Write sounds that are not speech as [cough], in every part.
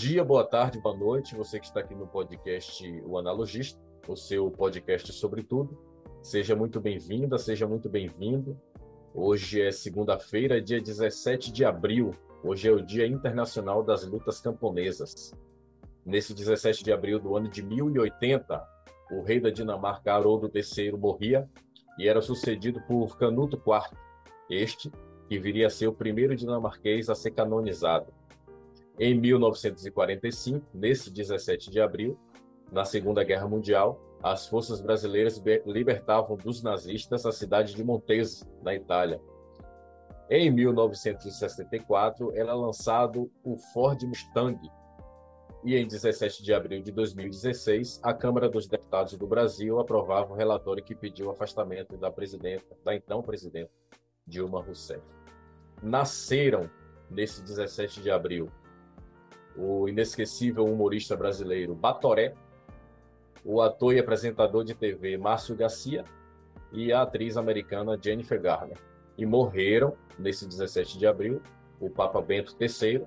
Dia, boa tarde, boa noite. Você que está aqui no podcast O Analogista, o seu podcast sobre tudo. Seja muito bem-vinda, seja muito bem-vindo. Hoje é segunda-feira, dia 17 de abril. Hoje é o Dia Internacional das Lutas Camponesas. Nesse 17 de abril do ano de 1080, o rei da Dinamarca, Haroldo III, morria e era sucedido por Canuto IV, este que viria a ser o primeiro dinamarquês a ser canonizado. Em 1945, nesse 17 de abril, na Segunda Guerra Mundial, as forças brasileiras libertavam dos nazistas a cidade de Montese, na Itália. Em 1964, era lançado o Ford Mustang. E em 17 de abril de 2016, a Câmara dos Deputados do Brasil aprovava o relatório que pediu o afastamento da presidenta, da então presidenta Dilma Rousseff. Nasceram nesse 17 de abril o inesquecível humorista brasileiro Batoré, o ator e apresentador de TV Márcio Garcia e a atriz americana Jennifer Garner. E morreram nesse 17 de abril o Papa Bento III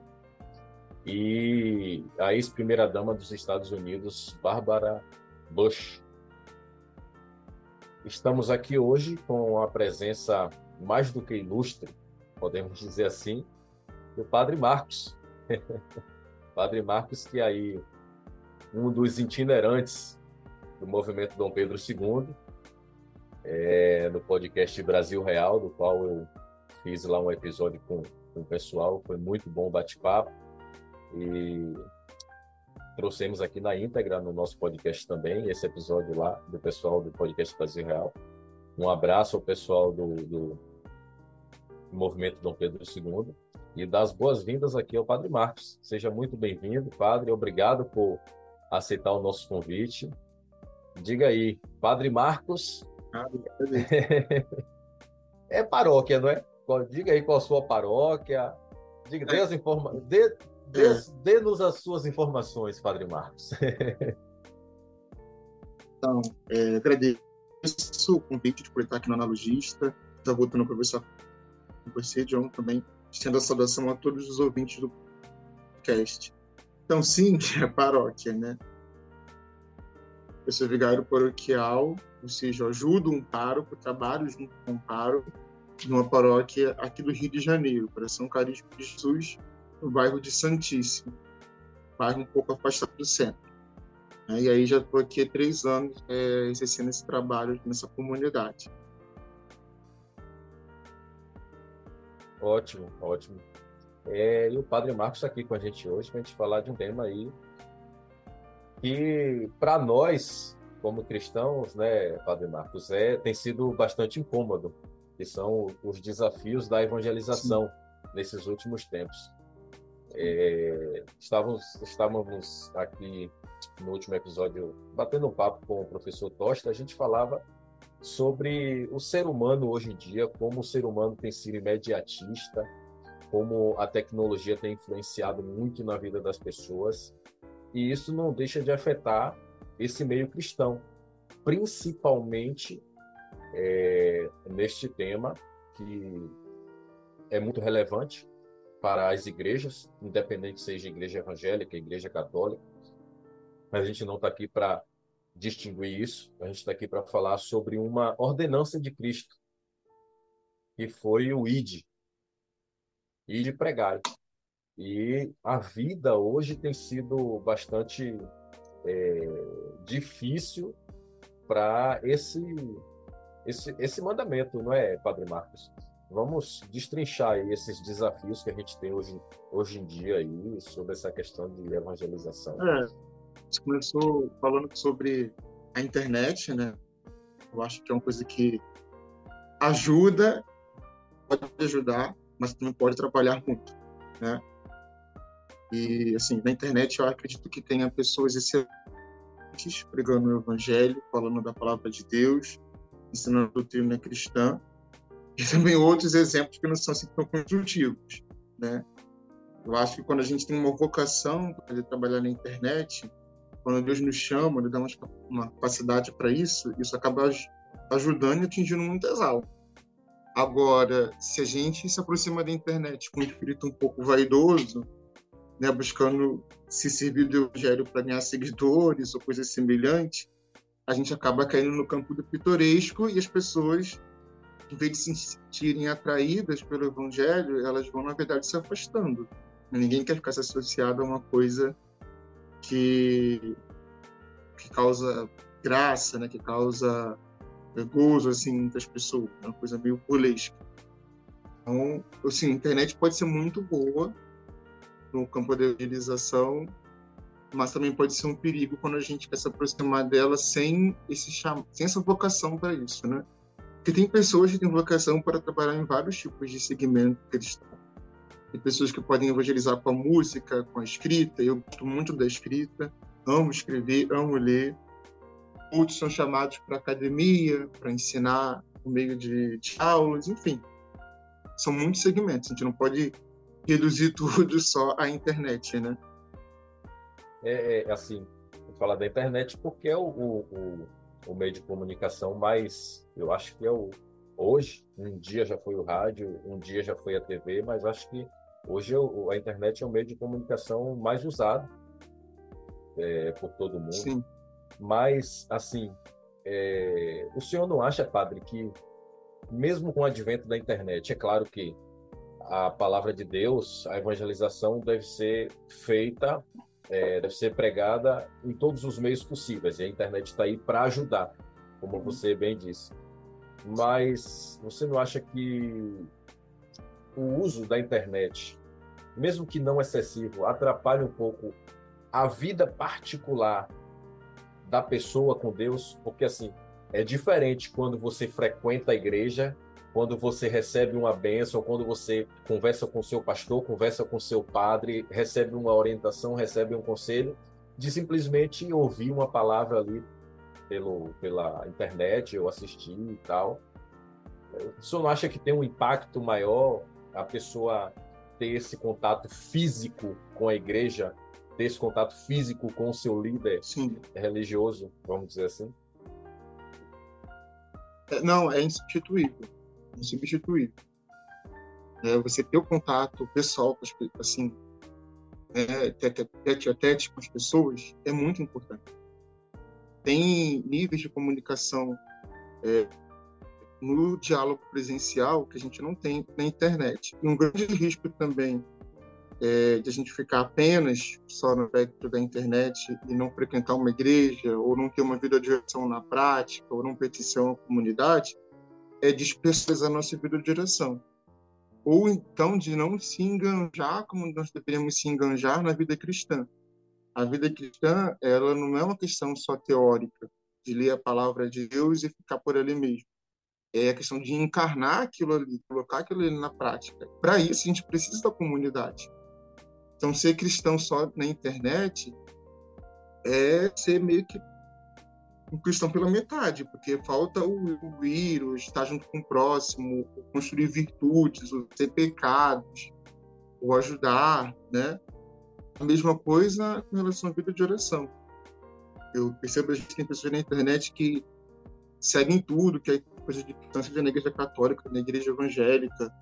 e a ex-primeira-dama dos Estados Unidos, Barbara Bush. Estamos aqui hoje com a presença mais do que ilustre, podemos dizer assim, do Padre Marcos. [laughs] Padre Marcos, que é aí um dos itinerantes do movimento Dom Pedro II, é, no podcast Brasil Real, do qual eu fiz lá um episódio com, com o pessoal, foi muito bom bate-papo. E trouxemos aqui na íntegra no nosso podcast também esse episódio lá do pessoal do podcast Brasil Real. Um abraço ao pessoal do, do movimento Dom Pedro II e das boas-vindas aqui ao Padre Marcos. Seja muito bem-vindo, Padre. Obrigado por aceitar o nosso convite. Diga aí, Padre Marcos. Ah, [laughs] é paróquia, não é? Diga aí qual a sua paróquia. Diga, dê, as informa... dê, dê, é. dê-nos as suas informações, Padre Marcos. [laughs] então, é, agradeço o convite de por estar aqui no Analogista. Já voltando para conversar com você, John, também estendo a saudação a todos os ouvintes do podcast. Então, sim, [laughs] é paróquia, né? Eu sou vigário paroquial, ou seja, ajudo um pároco, trabalho junto com um pároco, numa paróquia aqui do Rio de Janeiro, para São Carisma de Jesus, no bairro de Santíssimo, bairro um pouco afastado do centro. E aí já estou aqui há três anos é, exercendo esse trabalho nessa comunidade. Ótimo, ótimo. É, e o Padre Marcos está aqui com a gente hoje para a gente falar de um tema aí que, para nós, como cristãos, né, Padre Marcos, é, tem sido bastante incômodo, que são os desafios da evangelização Sim. nesses últimos tempos. É, estávamos, estávamos aqui no último episódio batendo um papo com o professor Tosta, a gente falava sobre o ser humano hoje em dia, como o ser humano tem sido imediatista, como a tecnologia tem influenciado muito na vida das pessoas, e isso não deixa de afetar esse meio cristão, principalmente é, neste tema que é muito relevante para as igrejas, independente seja igreja evangélica, igreja católica. A gente não está aqui para distinguir isso. A gente está aqui para falar sobre uma ordenança de Cristo, que foi o ID, ID pregar. E a vida hoje tem sido bastante é, difícil para esse, esse, esse mandamento, não é, Padre Marcos? Vamos destrinchar esses desafios que a gente tem hoje, hoje em dia aí sobre essa questão de evangelização. É gente começou falando sobre a internet, né? Eu acho que é uma coisa que ajuda, pode ajudar, mas também pode atrapalhar muito, né? E, assim, na internet eu acredito que tenha pessoas excelentes pregando o evangelho, falando da palavra de Deus, ensinando a doutrina cristã, e também outros exemplos que não são assim tão construtivos, né? Eu acho que quando a gente tem uma vocação para trabalhar na internet, quando Deus nos chama, Ele dá uma capacidade para isso, isso acaba ajudando e atingindo muitas almas. Agora, se a gente se aproxima da internet com um espírito um pouco vaidoso, né, buscando se servir do evangelho para ganhar seguidores ou coisas semelhantes, a gente acaba caindo no campo do pitoresco e as pessoas, em vez de se sentirem atraídas pelo evangelho, elas vão, na verdade, se afastando. Ninguém quer ficar associado a uma coisa que, que causa graça, né, que causa gozo assim entre as pessoas, é uma coisa meio política. Então, assim, a internet pode ser muito boa no campo da evangelização, mas também pode ser um perigo quando a gente quer se aproximar dela sem esse cham... sem essa vocação para isso, né? Porque tem pessoas que têm vocação para trabalhar em vários tipos de segmento cristão. Tem pessoas que podem evangelizar com a música, com a escrita. Eu gosto muito da escrita, amo escrever, amo ler. Outros são chamados para academia, para ensinar por meio de, de aulas, enfim. São muitos segmentos. A gente não pode reduzir [laughs] tudo só à internet, né? É, é assim, vou falar da internet porque é o, o, o, meio de comunicação mais, eu acho que é o hoje, um dia já foi o rádio, um dia já foi a TV, mas acho que hoje a internet é o meio de comunicação mais usado é, por todo mundo. Sim. Mas, assim, é, o senhor não acha, padre, que mesmo com o advento da internet, é claro que a palavra de Deus, a evangelização deve ser feita, é, deve ser pregada em todos os meios possíveis. E a internet está aí para ajudar, como uhum. você bem disse. Mas você não acha que o uso da internet, mesmo que não excessivo, atrapalha um pouco a vida particular da pessoa com Deus? Porque assim, é diferente quando você frequenta a igreja quando você recebe uma bênção, quando você conversa com seu pastor, conversa com seu padre, recebe uma orientação, recebe um conselho, de simplesmente ouvir uma palavra ali pelo, pela internet ou assistir e tal. Senhor não acha que tem um impacto maior a pessoa ter esse contato físico com a igreja, ter esse contato físico com o seu líder Sim. religioso, vamos dizer assim? É, não, é insubstituível insubstituível. É, você ter o contato pessoal, assim, é, tete a tete com as pessoas, é muito importante. Tem níveis de comunicação é, no diálogo presencial que a gente não tem na internet. E um grande risco também é, de a gente ficar apenas só no aspecto da internet e não frequentar uma igreja, ou não ter uma vida de oração na prática, ou não petição à comunidade, é dispersar a nossa vida de direção. Ou então de não se enganjar como nós deveríamos se enganjar na vida cristã. A vida cristã, ela não é uma questão só teórica, de ler a palavra de Deus e ficar por ali mesmo. É a questão de encarnar aquilo ali, colocar aquilo ali na prática. Para isso, a gente precisa da comunidade. Então, ser cristão só na internet é ser meio que um cristão pela metade, porque falta o, o ir, o estar junto com o próximo, construir virtudes, o ter pecados, o ajudar, né? A mesma coisa com relação à vida de oração. Eu percebo que a gente tem pessoas na internet que seguem tudo, que é coisa de seja na igreja católica, na igreja evangélica,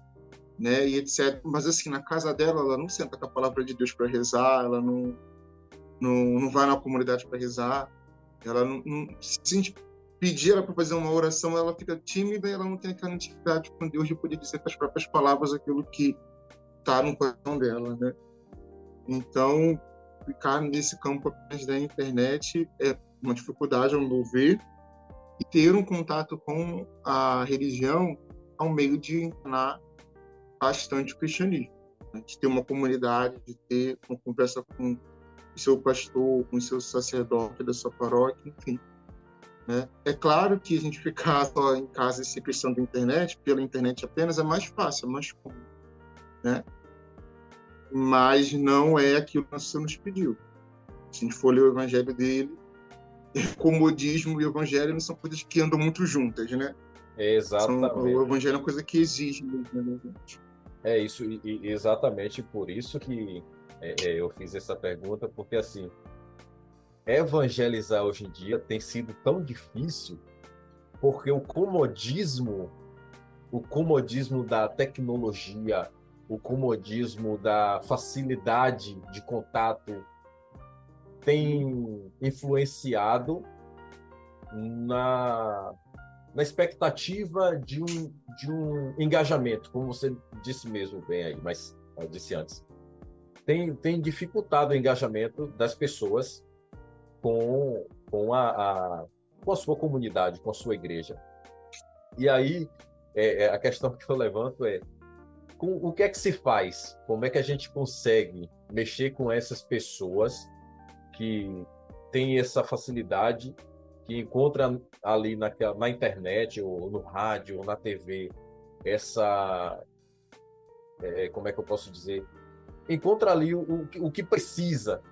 né, e etc. Mas assim, na casa dela, ela não senta com a palavra de Deus para rezar, ela não, não, não vai na comunidade para rezar, ela não, não, se pedir ela para fazer uma oração, ela fica tímida e ela não tem aquela intimidade com Deus de poder dizer com as próprias palavras aquilo que está no coração dela, né? Então, ficar nesse campo da internet é uma dificuldade, ao meu ver, e ter um contato com a religião ao meio de ensinar bastante o cristianismo. Né? De ter uma comunidade, de ter uma conversa com o seu pastor, com o seu sacerdote da sua paróquia, enfim. Né? É claro que a gente ficar [laughs] só em casa e ser cristão da internet, pela internet apenas, é mais fácil, é mais cômodo. Né? Mas não é aquilo que o Senhor nos pediu. Se a gente for ler o evangelho dele, comodismo e evangelho não são coisas que andam muito juntas, né? Exatamente. São, o evangelho é uma coisa que exige mesmo, né, É isso, e, exatamente por isso que é, é, eu fiz essa pergunta porque assim evangelizar hoje em dia tem sido tão difícil porque o comodismo o comodismo da tecnologia o comodismo da facilidade de contato tem influenciado na, na expectativa de um, de um engajamento, como você disse mesmo bem aí, mas eu disse antes. Tem, tem dificultado o engajamento das pessoas com, com, a, a, com a sua comunidade, com a sua igreja. E aí, é, é, a questão que eu levanto é com, o que é que se faz? Como é que a gente consegue mexer com essas pessoas que têm essa facilidade, que encontra ali naquela, na internet, ou no rádio, ou na TV, essa. É, como é que eu posso dizer? Encontra ali o, o, o que precisa,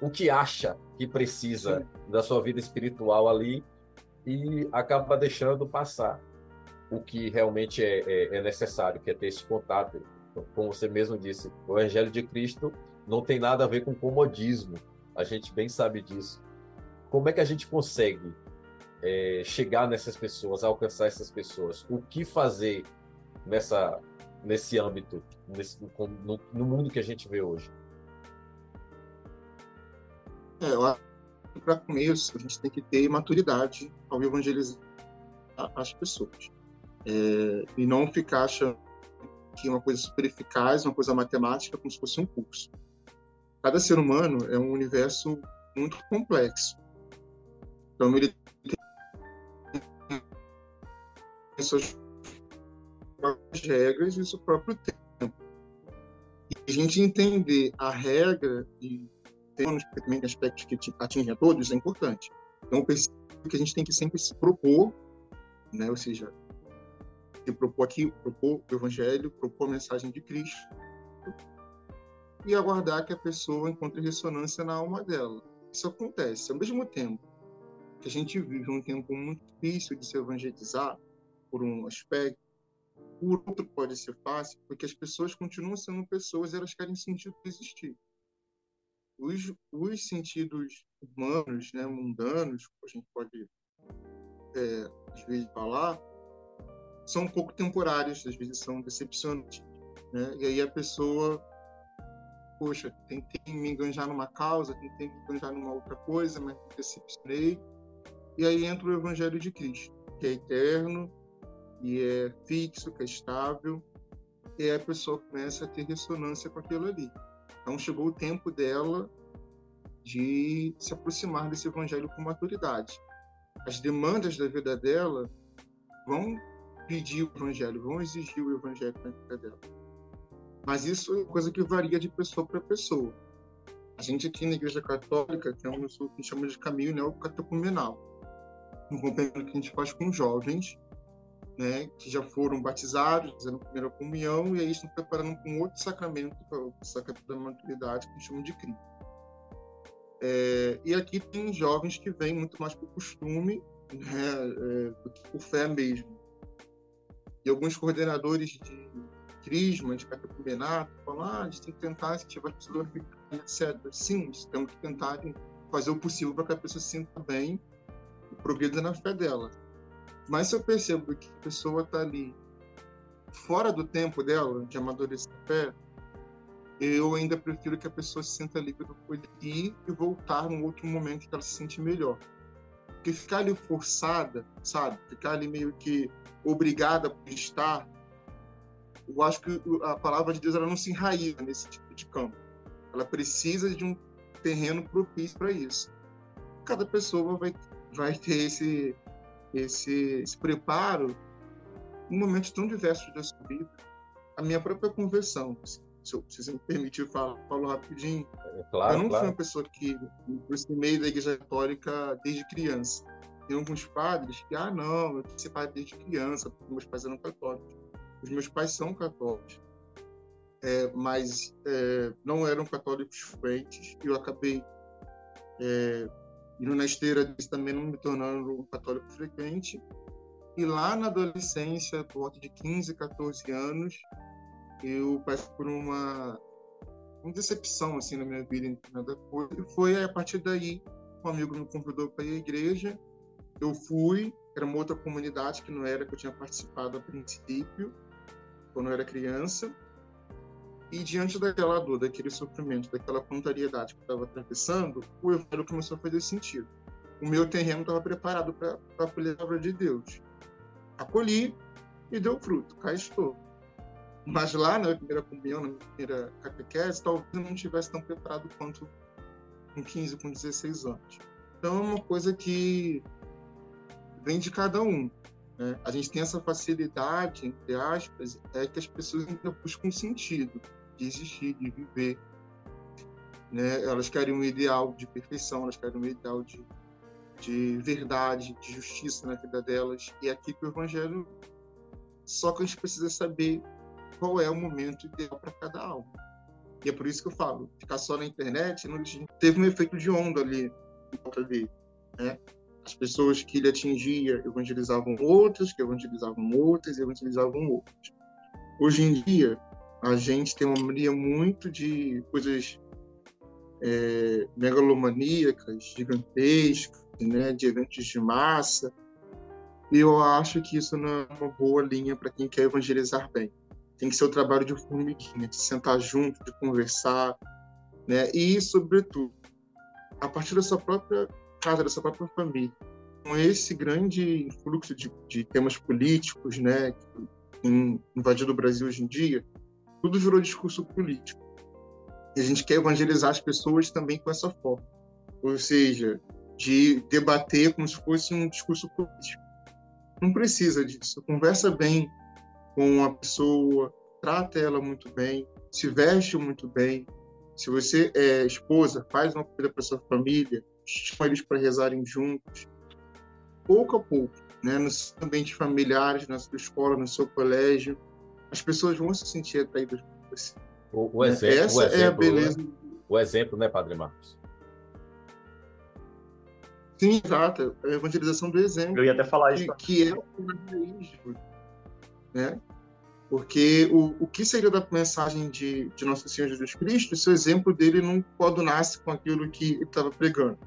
o que acha que precisa Sim. da sua vida espiritual ali e acaba deixando passar o que realmente é, é, é, necessário, que é ter esse contato. Como você mesmo disse, o Evangelho de Cristo não tem nada a ver com comodismo. A gente bem sabe disso. Como é que a gente consegue é, chegar nessas pessoas, alcançar essas pessoas? O que fazer nessa, nesse âmbito, nesse, no, no mundo que a gente vê hoje? É, para começo, a gente tem que ter maturidade ao evangelizar as pessoas é, e não ficar achando que uma coisa super eficaz, uma coisa matemática, como se fosse um curso. Cada ser humano é um universo muito complexo. Então, ele tem suas próprias regras e seu próprio tempo. E a gente entender a regra e porque também aspectos que atingem a todos, é importante. Então, eu percebo que a gente tem que sempre se propor, né? ou seja, se propor aqui, propor o Evangelho, propor a mensagem de Cristo e aguardar que a pessoa encontre ressonância na alma dela. Isso acontece. Ao mesmo tempo que a gente vive um tempo muito difícil de se evangelizar, por um aspecto, por outro pode ser fácil, porque as pessoas continuam sendo pessoas e elas querem sentido de existir. Os, os sentidos humanos, né, mundanos, a gente pode, é, às vezes, falar, são um pouco temporários, às vezes são decepcionantes. Né? E aí a pessoa, poxa, tentei me enganjar numa causa, tentei me enganjar numa outra coisa, mas me decepcionei. E aí entra o Evangelho de Cristo, que é eterno, e é fixo, que é estável, e a pessoa começa a ter ressonância com aquilo ali. Então chegou o tempo dela de se aproximar desse evangelho com maturidade. As demandas da vida dela vão pedir o evangelho, vão exigir o evangelho na vida dela. Mas isso é coisa que varia de pessoa para pessoa. A gente aqui na Igreja Católica temos o que chama de caminho neocatecumenal, um companheiro que a gente faz com jovens, né, que já foram batizados, fazendo a primeira comunhão, e aí estão preparando um outro sacramento, é o sacramento da maturidade, que a gente chama de Cristo. É, e aqui tem jovens que vêm muito mais por costume né, é, do que por fé mesmo e alguns coordenadores de crisma, de catecumenato, falam, ah, a gente tem que tentar incentivar a pessoa a ficar, etc. Sim, temos que tentar fazer o possível para que a pessoa se sinta bem e progrida na fé dela. Mas se eu percebo que a pessoa está ali fora do tempo dela, de amadurecer a fé, eu ainda prefiro que a pessoa se sinta livre para ir e voltar num outro momento que ela se sente melhor. Porque ficar ali forçada, sabe? Ficar ali meio que obrigada por estar, eu acho que a palavra de Deus ela não se enraiza nesse tipo de campo. Ela precisa de um terreno propício para isso. Cada pessoa vai, vai ter esse, esse, esse preparo em momentos tão diversos da sua vida. A minha própria conversão, se, se você me permitir falar, falo rapidinho. É, claro, eu não claro. fui uma pessoa que me aproximei da igreja católica desde criança. Tem alguns padres que, ah, não, eu padre desde criança, porque meus pais eram católicos. Os meus pais são católicos, é, mas é, não eram católicos fluentes, e eu acabei é, indo na esteira deles também não me tornando um católico frequente. E lá na adolescência, por volta de 15, 14 anos, eu passei por uma, uma decepção assim na minha vida, nada coisa. E foi a partir daí um amigo me convidou para ir à igreja eu fui, era uma outra comunidade que não era que eu tinha participado a princípio, quando eu era criança. E diante daquela dor, daquele sofrimento, daquela contrariedade que eu estava atravessando, o evangelho começou a fazer sentido. O meu terreno estava preparado para a palavra de Deus. Acolhi e deu fruto, cá estou. Mas lá na primeira comunhão, na primeira catequese, talvez eu não estivesse tão preparado quanto com 15, com 16 anos. Então é uma coisa que vem de cada um. Né? A gente tem essa facilidade, entre aspas, é que as pessoas ainda buscam sentido de existir, de viver. Né? Elas querem um ideal de perfeição, elas querem um ideal de, de verdade, de justiça na vida delas. E é aqui que o Evangelho. Só que a gente precisa saber qual é o momento ideal para cada alma. E é por isso que eu falo, ficar só na internet não teve um efeito de onda ali em volta dele, né? As pessoas que ele atingia evangelizavam outras, que evangelizavam outras, evangelizavam outras. Hoje em dia, a gente tem uma mania muito de coisas é, megalomaníacas, gigantescas, né, de eventos de massa. E eu acho que isso não é uma boa linha para quem quer evangelizar bem. Tem que ser o trabalho de formiguinha, de sentar junto, de conversar, né? E, sobretudo, a partir da sua própria casa, da sua própria família. Com esse grande influxo de, de temas políticos, né, que invadido o Brasil hoje em dia, tudo virou discurso político. E a gente quer evangelizar as pessoas também com essa forma. Ou seja, de debater como se fosse um discurso político. Não precisa disso. Conversa bem com a pessoa, trata ela muito bem, se veste muito bem. Se você é esposa, faz uma coisa para sua família, chama eles para rezarem juntos. Pouco a pouco, né, nos ambientes familiares, na sua escola, no seu colégio, as pessoas vão se sentir atraídas por você. O, o né? exemplo, Essa o exemplo, é a beleza. Né? O exemplo, né, Padre Marcos? Sim, exato. A evangelização do exemplo. Eu ia até falar isso. Que, que é o né? Porque o, o que seria da mensagem de, de Nosso Senhor Jesus Cristo se o exemplo dele não coadunasse com aquilo que ele estava pregando,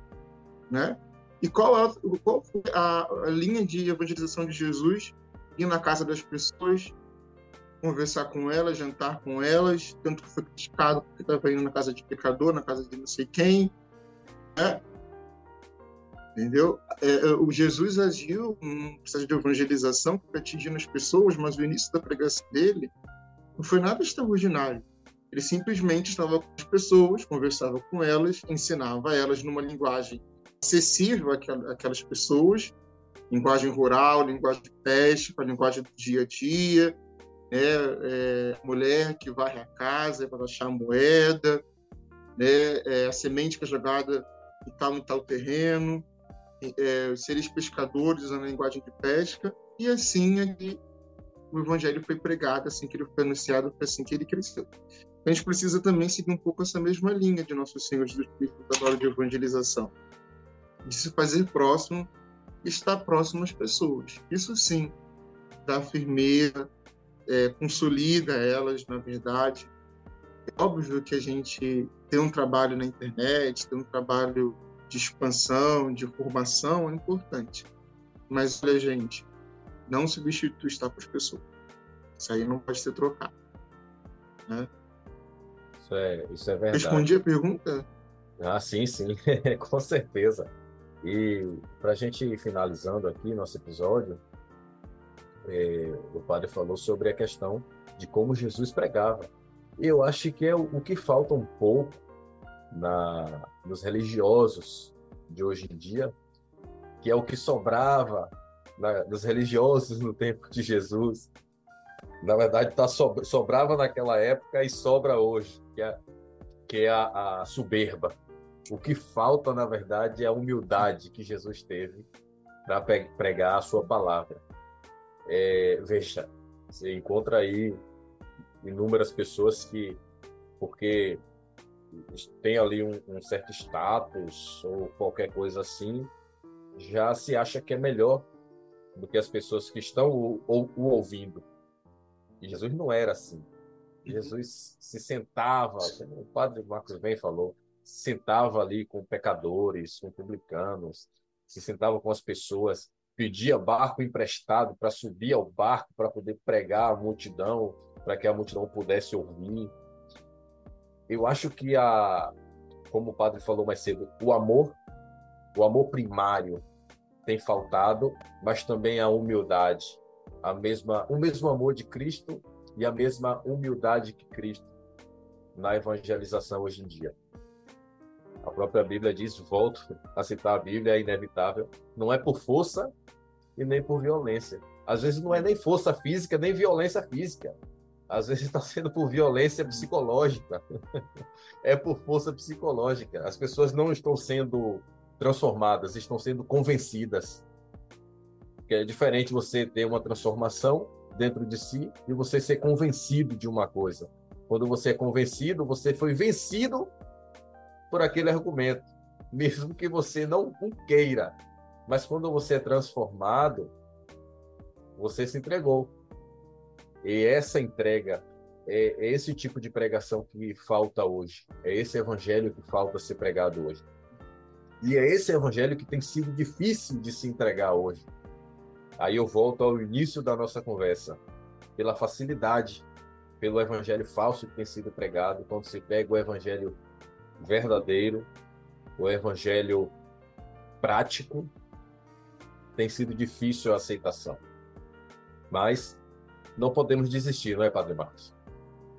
né? E qual, é, qual foi a, a linha de evangelização de Jesus? Ir na casa das pessoas, conversar com elas, jantar com elas, tanto que foi criticado porque estava indo na casa de pecador, na casa de não sei quem, né? Entendeu? É, é, o Jesus agiu um processo de evangelização para atingir as pessoas, mas o início da pregação dele não foi nada extraordinário. Ele simplesmente estava com as pessoas, conversava com elas, ensinava elas numa linguagem acessível àquelas pessoas, linguagem rural, linguagem de peste, a linguagem do dia a dia, né? É, mulher que varre a casa para achar moeda, né? É, a semente que é jogada em tal e tal terreno, é, seres pescadores na linguagem de pesca, e assim que o evangelho foi pregado, assim que ele foi anunciado, foi assim que ele cresceu. A gente precisa também seguir um pouco essa mesma linha de Nosso Senhor Jesus Cristo da hora de evangelização, de se fazer próximo, estar próximo às pessoas. Isso sim dá firmeza, é, consolida elas, na verdade. É óbvio que a gente tem um trabalho na internet, tem um trabalho de expansão, de formação é importante. Mas, olha, gente, não substitui estar com as pessoas. Isso aí não pode ser trocado. Né? Isso, é, isso é verdade. Respondi a pergunta? Ah, sim, sim, [laughs] com certeza. E para a gente finalizando aqui nosso episódio, é, o padre falou sobre a questão de como Jesus pregava. Eu acho que é o, o que falta um pouco na, nos religiosos de hoje em dia, que é o que sobrava na, dos religiosos no tempo de Jesus. Na verdade, tá so, sobrava naquela época e sobra hoje, que é, que é a, a soberba. O que falta, na verdade, é a humildade que Jesus teve para pregar a sua palavra. É, veja, você encontra aí inúmeras pessoas que, porque tem ali um, um, certo status ou qualquer coisa assim, já se acha que é melhor do que as pessoas que estão o, o, o ouvindo. E Jesus não era assim. Jesus se sentava, como o padre Marcos bem falou, sentava ali com pecadores, com publicanos, se sentava com as pessoas, pedia barco emprestado para subir ao barco para poder pregar a multidão, para que a multidão pudesse ouvir. eu acho que a, como o padre falou mais cedo, o amor, o amor primário tem faltado, mas também a humildade, a mesma, o mesmo amor de Cristo e a mesma humildade que Cristo na evangelização hoje em dia. A própria Bíblia diz, volto a citar a Bíblia, é inevitável, não é por força e nem por violência. Às vezes não é nem força física, nem violência física. Às vezes está sendo por violência psicológica. [laughs] é por força psicológica. As pessoas não estão sendo transformadas, estão sendo convencidas. Que é diferente você ter uma transformação dentro de si e você ser convencido de uma coisa. Quando você é convencido, você foi vencido por aquele argumento, mesmo que você não queira. Mas quando você é transformado, você se entregou. E essa entrega é, é esse tipo de pregação que falta hoje. É esse evangelho que falta ser pregado hoje. E é esse evangelho que tem sido difícil de se entregar hoje. Aí eu volto ao início da nossa conversa. Pela facilidade, pelo evangelho falso que tem sido pregado, quando se pega o evangelho verdadeiro, o evangelho prático, tem sido difícil a aceitação. Mas não podemos desistir, não é, Padre Marcos?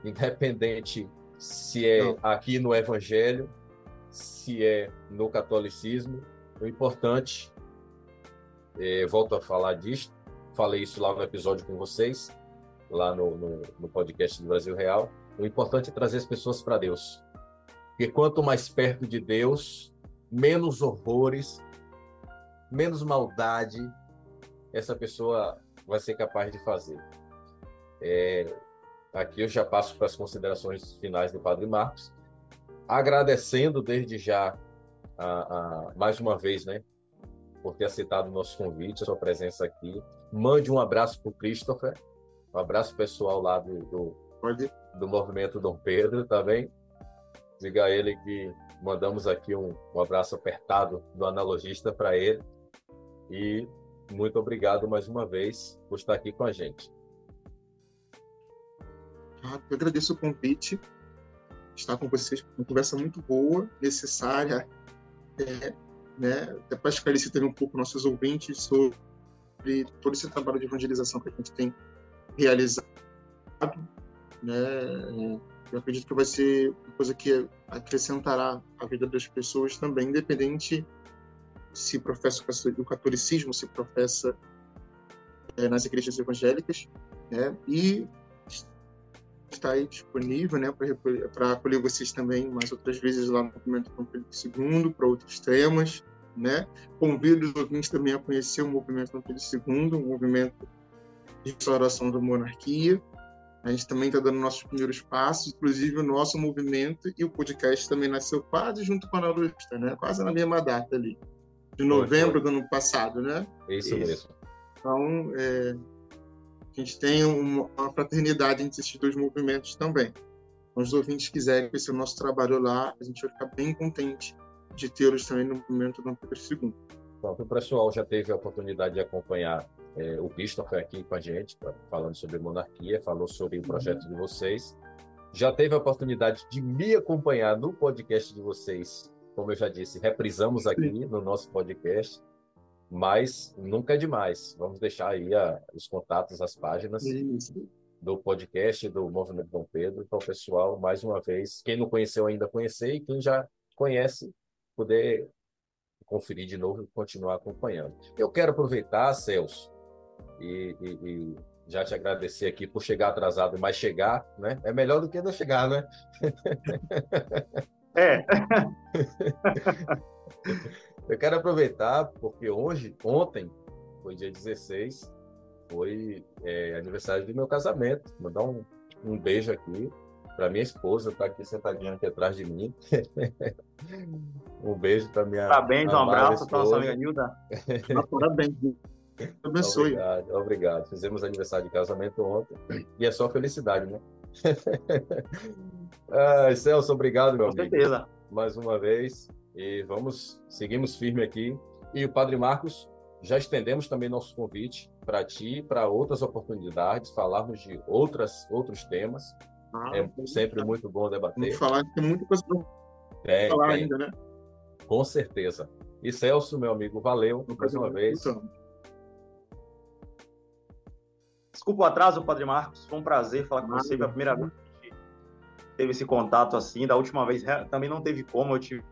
Independente se é não. aqui no Evangelho, se é no catolicismo, o importante, é, volto a falar disso, falei isso lá no episódio com vocês, lá no, no, no podcast do Brasil Real, o importante é trazer as pessoas para Deus. Porque quanto mais perto de Deus, menos horrores, menos maldade essa pessoa vai ser capaz de fazer. É, aqui eu já passo para as considerações finais do Padre Marcos, agradecendo desde já, a, a, mais uma vez, né, por ter aceitado o nosso convite, a sua presença aqui. Mande um abraço para o Christopher, um abraço pessoal lá do, do, do movimento Dom Pedro, tá bem? Diga a ele que mandamos aqui um, um abraço apertado do analogista para ele. E muito obrigado mais uma vez por estar aqui com a gente. Ah, eu agradeço o convite, estar com vocês, uma conversa muito boa, necessária, é, né, até para esclarecer também um pouco nossos ouvintes sobre todo esse trabalho de evangelização que a gente tem realizado, né, eu acredito que vai ser uma coisa que acrescentará a vida das pessoas também, independente se professa o catolicismo, se professa é, nas igrejas evangélicas, né? E está aí disponível, né, para acolher vocês também mais outras vezes lá no movimento Dom Pedro II, para outros temas, né? Convido os ouvintes também a conhecer o movimento Dom Pedro II, um movimento de restauração da monarquia. A gente também está dando nossos primeiros passos, inclusive o nosso movimento e o podcast também nasceu quase junto com a Ana né? Quase na mesma data ali de novembro do ano passado, né? Isso, Isso. mesmo. Então, é, a gente tem uma, uma, fraternidade entre esses dois movimentos também. Então, os ouvintes quiserem conhecer o nosso trabalho lá, a gente vai ficar bem contente de tê-los também no movimento do Pedro II. Pronto, o pessoal já teve a oportunidade de acompanhar é, o Christopher aqui com a gente, falando sobre monarquia, falou sobre o projeto de vocês. Já teve a oportunidade de me acompanhar no podcast de vocês como eu já disse, reprisamos aqui no nosso podcast, mas nunca é demais. Vamos deixar aí a, os contatos, as páginas Isso. do podcast do Movimento Dom Pedro. Então, pessoal, mais uma vez, quem não conheceu ainda, conhecer, e quem já conhece, poder conferir de novo e continuar acompanhando. Eu quero aproveitar, Celso, e, e, e já te agradecer aqui por chegar atrasado, mas chegar, né? É melhor do que não chegar, né? É. [laughs] Eu quero aproveitar, porque hoje, ontem, foi dia 16, foi é, aniversário do meu casamento. Mandar um, um beijo aqui para minha esposa, está aqui sentadinha aqui atrás de mim. [laughs] um beijo para minha. Parabéns, um abraço para nossa amiga Nilda. [laughs] Parabéns. Abençoe. Obrigado, obrigado. Fizemos aniversário de casamento ontem e é só felicidade, né? [laughs] ah, Celso, obrigado, meu Com amigo. Com certeza. Mais uma vez. E vamos, seguimos firme aqui. E o Padre Marcos, já estendemos também nosso convite para ti, para outras oportunidades, falarmos de outras, outros temas. Ah, é sempre muito bom debater. Vamos falar, tem muita coisa para falar tem. ainda, né? Com certeza. E Celso, meu amigo, valeu mais uma vez. Desculpa o atraso, Padre Marcos. Foi um prazer falar com você. Foi a primeira vez que teve esse contato assim. Da última vez também não teve como. Eu tive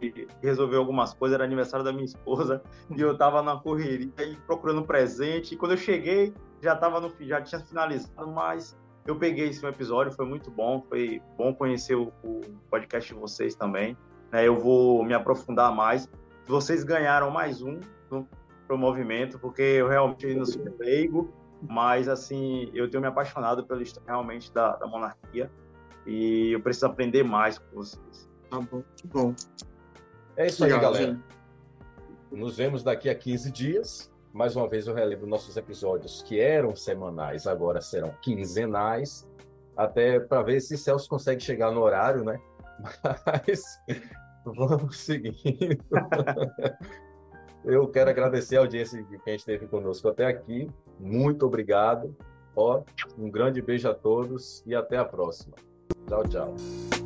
que resolver algumas coisas. Era aniversário da minha esposa e eu estava na correria e procurando presente. E quando eu cheguei, já estava no já tinha finalizado, mas eu peguei esse episódio. Foi muito bom. Foi bom conhecer o, o podcast de vocês também. Né? Eu vou me aprofundar mais. Vocês ganharam mais um para o movimento, porque eu realmente não sou leigo mas, assim, eu tenho me apaixonado pela história realmente da, da monarquia e eu preciso aprender mais com vocês. Tá bom, que bom. É isso aí, galera. Nos vemos daqui a 15 dias. Mais uma vez eu relevo nossos episódios que eram semanais, agora serão quinzenais, até para ver se Celso consegue chegar no horário, né? [laughs] Mas vamos seguindo. [laughs] Eu quero agradecer a audiência que a gente teve conosco até aqui. Muito obrigado. Ó, um grande beijo a todos e até a próxima. Tchau, tchau.